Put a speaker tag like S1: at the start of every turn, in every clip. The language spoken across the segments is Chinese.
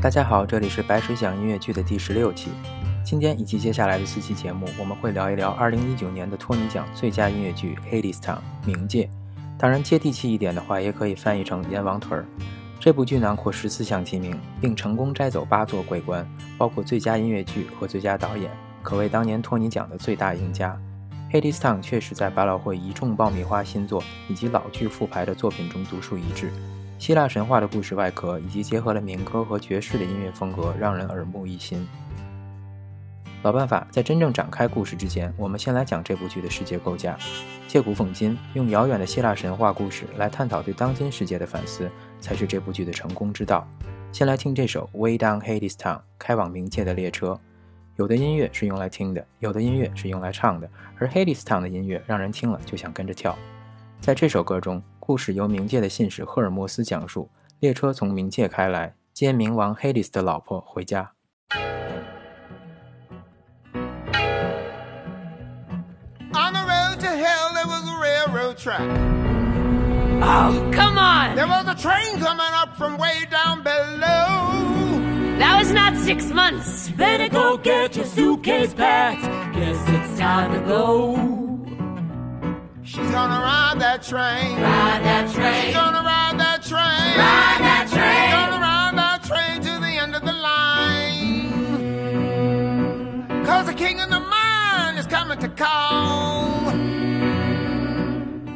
S1: 大家好，这里是白水讲音乐剧的第十六期。今天以及接下来的四期节目，我们会聊一聊2019年的托尼奖最佳音乐剧《Hadestown》冥界。当然，接地气一点的话，也可以翻译成“阎王屯儿”。这部剧囊括十四项提名，并成功摘走八座桂冠，包括最佳音乐剧和最佳导演，可谓当年托尼奖的最大赢家。《Hadestown》确实在百老汇一众爆米花新作以及老剧复排的作品中独树一帜。希腊神话的故事外壳，以及结合了民歌和爵士的音乐风格，让人耳目一新。老办法，在真正展开故事之前，我们先来讲这部剧的世界构架。借古讽今，用遥远的希腊神话故事来探讨对当今世界的反思，才是这部剧的成功之道。先来听这首《Way Down Hades Town》，开往冥界的列车。有的音乐是用来听的，有的音乐是用来唱的，而 Hades Town 的音乐让人听了就想跟着跳。在这首歌中。故事由冥界的信使赫尔墨斯讲述：列车从冥界开来，接冥王黑利斯的老婆回家。
S2: On the road to hell, there was a railroad track.
S3: Oh, come on!
S2: There was a train coming up from way down below.
S3: That was not six months.
S4: Better go get your suitcase packed. Guess it's time to go.
S2: She's gonna ride that train.
S3: Ride that train.
S2: She's gonna ride that train.
S3: Ride that train.
S2: She's gonna ride that train to the end of the line. Cause the king of the mine is coming to call.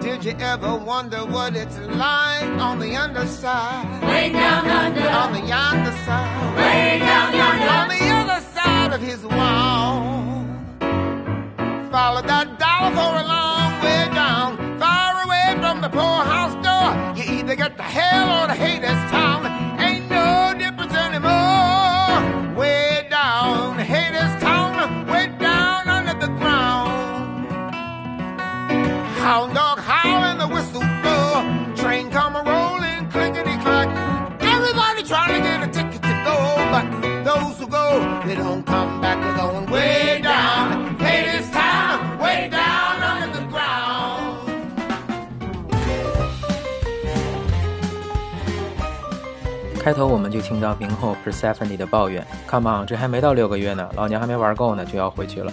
S2: Did you ever wonder what it's like on the underside?
S3: Way down under.
S2: On the yonder side.
S3: Way down yonder.
S2: On the other side of his wall. Follow that dollar for a long
S1: 开头我们就听到冥后 Persephone 的抱怨：“Come on，这还没到六个月呢，老娘还没玩够呢，就要回去了。”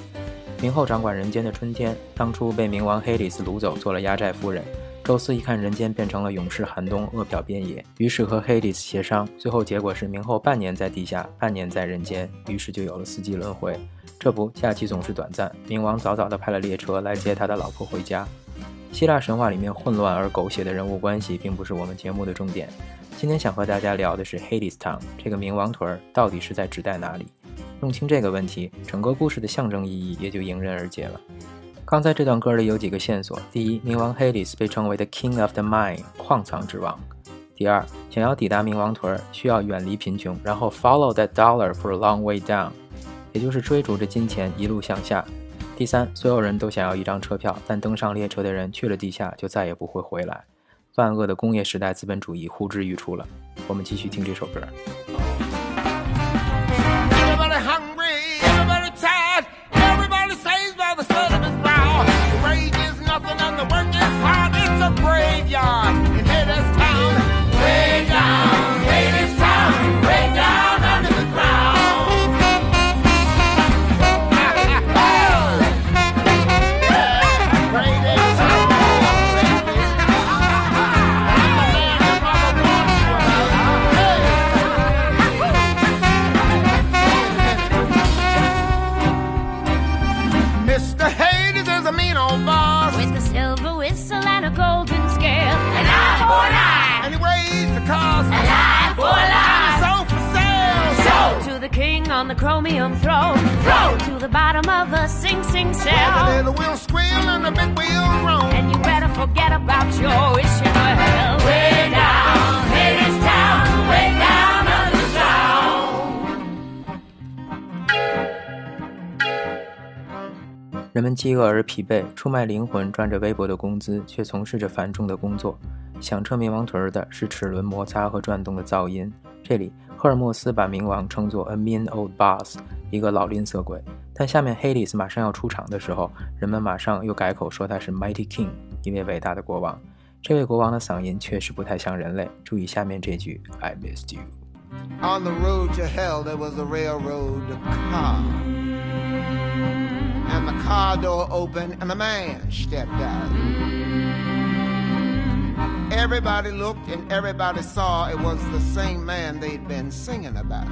S1: 冥后掌管人间的春天，当初被冥王黑里斯掳走，做了压寨夫人。宙斯一看人间变成了永世寒冬，饿殍遍野，于是和黑里斯协商，最后结果是冥后半年在地下，半年在人间，于是就有了四季轮回。这不，假期总是短暂，冥王早早地派了列车来接他的老婆回家。希腊神话里面混乱而狗血的人物关系，并不是我们节目的重点。今天想和大家聊的是 Hadestown 这个冥王屯儿到底是在指代哪里？弄清这个问题，整个故事的象征意义也就迎刃而解了。刚才这段歌里有几个线索：第一，冥王 Hades 被称为 The King of the Mine 矿藏之王；第二，想要抵达冥王屯儿，需要远离贫穷，然后 Follow that dollar for a long way down，也就是追逐着金钱一路向下；第三，所有人都想要一张车票，但登上列车的人去了地下就再也不会回来。万恶的工业时代资本主义呼之欲出了。我们继续听这首歌。
S2: The
S3: Sing Sing
S2: The
S3: cell.
S2: little wheel squeal and the big wheel roam.
S3: And you better forget about your wishing for hell. Way down, Hades town, way down under the ground.
S1: 人们饥饿而疲惫，出卖灵魂赚着微薄的工资，却从事着繁重的工作。响彻冥王屯的是齿轮摩擦和转动的噪音。这里，赫尔墨斯把冥王称作 a mean old boss，一个老吝啬鬼。但下面 Hades 马上要出场的时候，人们马上又改口说他是 mighty king，一位伟大的国王。这位国王的嗓音确实不太像人类。注意下面这句：I missed you。
S2: On the road to hell, there was a railroad car. And the car door opened, and a man stepped out. Everybody looked, and everybody saw it was the same man they'd been singing about.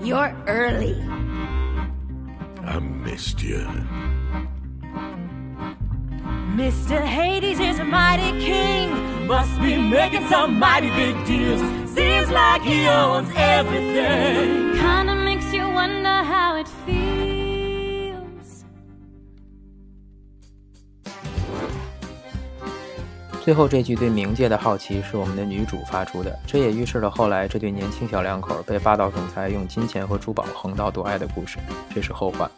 S3: You're early.
S5: I missed you.
S4: Mr. Hades is a mighty king. Must be making some mighty big deals. Seems like he owns everything.
S3: Kinda makes you wonder how it feels.
S1: 最后这句对冥界的好奇是我们的女主发出的，这也预示了后来这对年轻小两口被霸道总裁用金钱和珠宝横刀夺爱的故事。这是后话。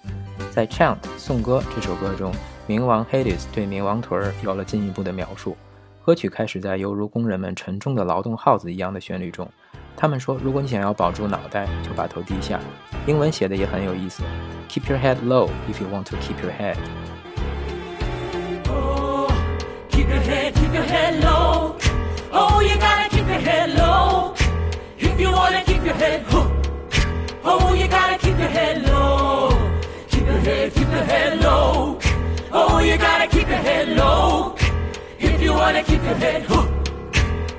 S1: 在《Chant》颂歌这首歌中，冥王 Hades 对冥王屯儿有了进一步的描述。歌曲开始在犹如工人们沉重的劳动号子一样的旋律中。他们说，如果你想要保住脑袋，就把头低下。英文写的也很有意思，Keep your head low if you want to keep your head。
S4: Keep your head, keep your head low. Oh, you gotta keep your head low. If you wanna keep your head hooked. Oh, you gotta keep your head low. Keep your head, keep your head low. Oh, you gotta keep your head low. If you wanna keep your head hooked.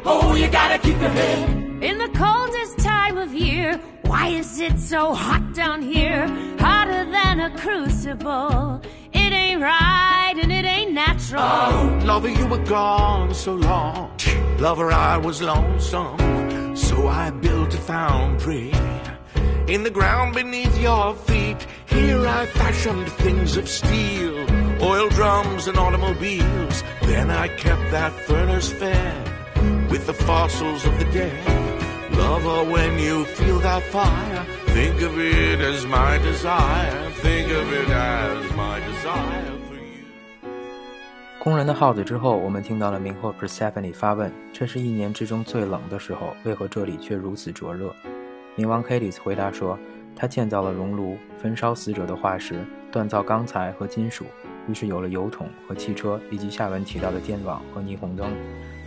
S4: Oh, you gotta keep your head.
S3: In the coldest time of year, why is it so hot down here? Hotter than a crucible. Ain't right and it ain't natural.
S5: Oh, lover, you were gone so long. Lover, I was lonesome. So I built a foundry. In the ground beneath your feet, here I fashioned things of steel, oil drums and automobiles. Then I kept that furnace fed with the fossils of the dead. Lover, when you feel that fire, think of it as my desire. Think of it as my desire for you.
S1: 工人的号子之后，我们听到了冥后 Persephone 发问：“这是一年之中最冷的时候，为何这里却如此灼热？”冥王 Hades 回答说：“他建造了熔炉，焚烧死者的化石，锻造钢材和金属，于是有了油桶和汽车，以及下文提到的电网和霓虹灯。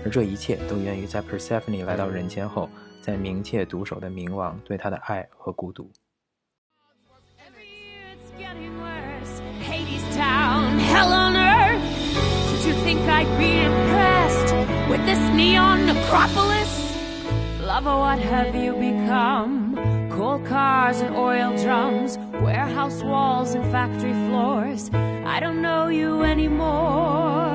S1: 而这一切都源于在 Persephone 来到人间后，在冥界独守的冥王对她的爱和孤独。”
S3: Every year it's getting worse. Hades Town, hell on earth. Did you think I'd be impressed with this neon necropolis? Lover, what have you become? Coal cars and oil drums, warehouse walls and factory floors. I don't know you anymore.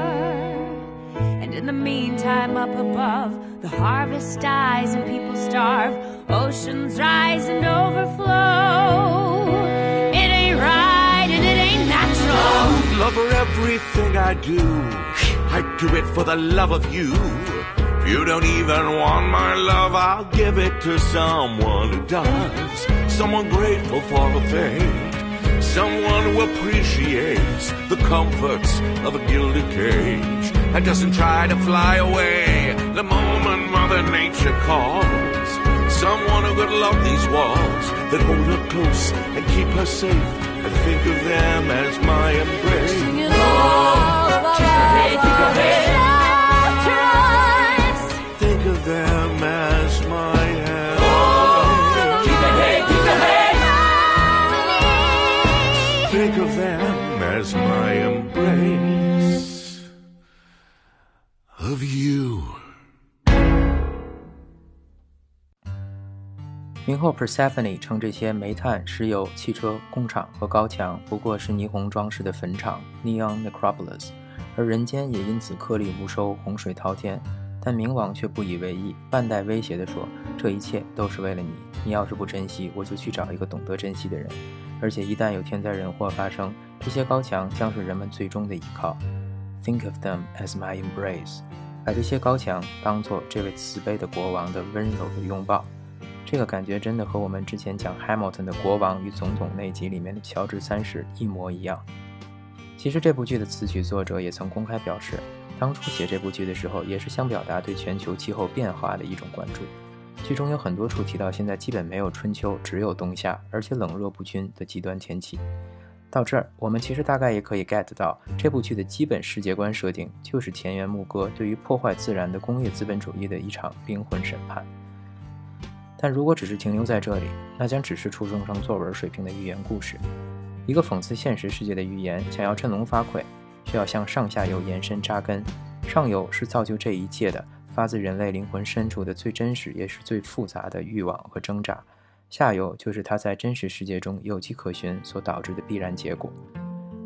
S3: And in the meantime, up above, the harvest dies and people starve. Oceans rise and overflow. It ain't right and it ain't natural.
S5: Lover, everything I do, I do it for the love of you. If you don't even want my love, I'll give it to someone who does. Someone grateful for a fate. Someone who appreciates the comforts of a gilded cage and doesn't try to fly away the moment Mother Nature calls. Someone who could love these walls that hold her close and keep her safe and think of them as my embrace.
S4: Keep your head, keep
S1: 冥后 Persephone 称这些煤炭、石油、汽车、工厂和高墙不过是霓虹装饰的坟场 （Neon Necropolis），而人间也因此颗粒无收、洪水滔天。但冥王却不以为意，半带威胁地说：“这一切都是为了你，你要是不珍惜，我就去找一个懂得珍惜的人。而且一旦有天灾人祸发生，这些高墙将是人们最终的依靠。Think of them as my embrace，把这些高墙当做这位慈悲的国王的温柔的拥抱。”这个感觉真的和我们之前讲 Hamilton 的国王与总统那集里面的乔治三世一模一样。其实这部剧的词曲作者也曾公开表示，当初写这部剧的时候，也是想表达对全球气候变化的一种关注。剧中有很多处提到现在基本没有春秋，只有冬夏，而且冷热不均的极端天气。到这儿，我们其实大概也可以 get 到这部剧的基本世界观设定，就是田园牧歌对于破坏自然的工业资本主义的一场灵魂审判。但如果只是停留在这里，那将只是初中生作文水平的寓言故事。一个讽刺现实世界的寓言，想要振聋发聩，需要向上下游延伸扎根。上游是造就这一切的，发自人类灵魂深处的最真实也是最复杂的欲望和挣扎；下游就是它在真实世界中有迹可循所导致的必然结果。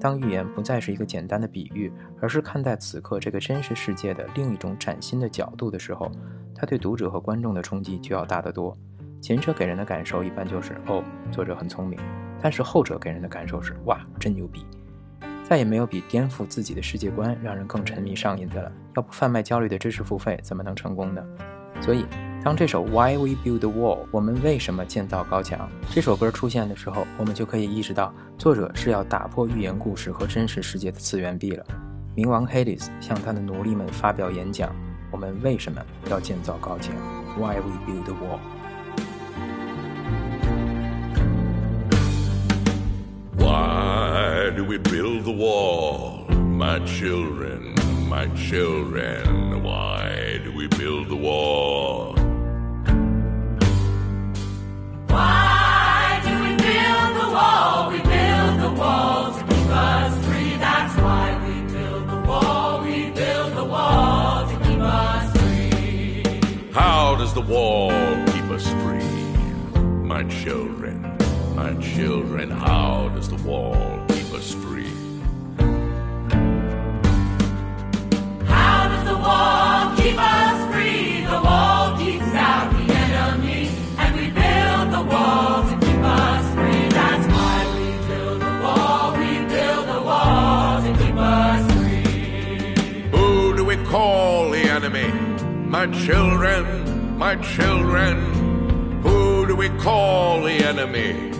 S1: 当预言不再是一个简单的比喻，而是看待此刻这个真实世界的另一种崭新的角度的时候，它对读者和观众的冲击就要大得多。前者给人的感受一般就是“哦，作者很聪明”，但是后者给人的感受是“哇，真牛逼”。再也没有比颠覆自己的世界观让人更沉迷上瘾的了。要不贩卖焦虑的知识付费，怎么能成功呢？所以。当这首 Why We Build the Wall，我们为什么建造高墙？这首歌出现的时候，我们就可以意识到，作者是要打破寓言故事和真实世界的次元壁了。冥王 Hades 向他的奴隶们发表演讲：我们为什么要建造高墙？Why We Build the
S5: Wall？Why do we build the wall, my children, my children? Why do we build the wall? Wall keep us free? My children, my children, how does the wall keep us free?
S4: How does the wall keep us free? The wall keeps out the enemy, and we build the wall to keep us free. That's why we build the wall, we build the wall to keep us free.
S5: Who do we call the enemy? My children, my children, who do we call the enemy?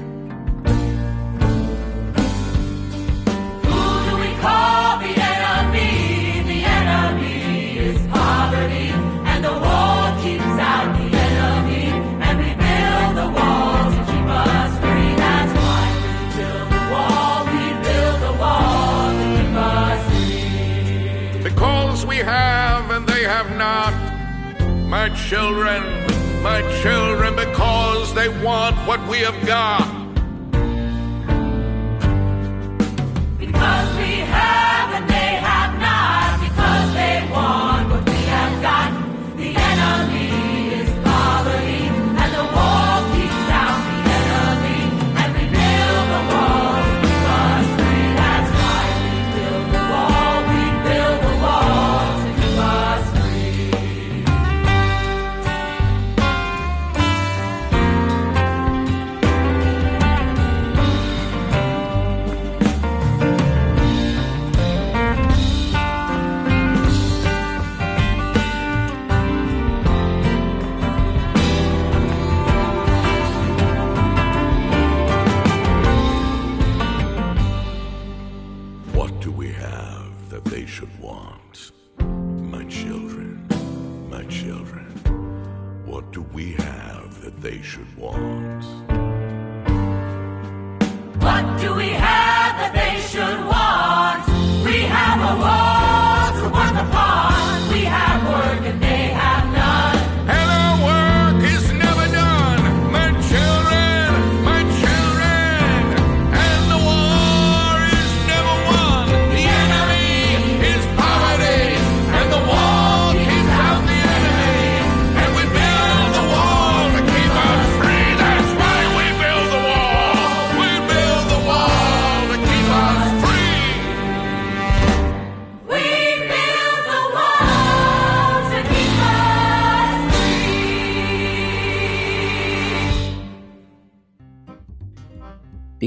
S5: My children, my children, because they want what we have got.
S4: Want? What
S5: do we have that they should want? We have
S4: a wall to work upon. We have work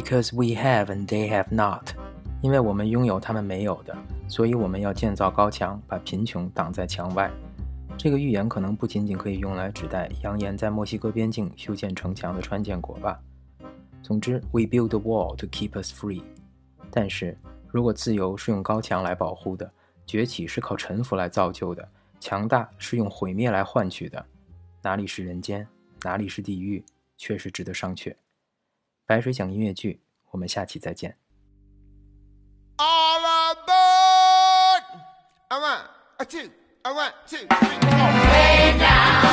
S1: Because we have and they have not，因为我们拥有他们没有的，所以我们要建造高墙，把贫穷挡在墙外。这个预言可能不仅仅可以用来指代扬言在墨西哥边境修建城墙的川建国吧。总之，we build a wall to keep us free。但是如果自由是用高墙来保护的，崛起是靠臣服来造就的，强大是用毁灭来换取的，哪里是人间，哪里是地狱，确实值得商榷。白水讲音乐剧，我们下期再见。
S2: All aboard! A one, a two, a one, two, three, four.
S4: Way down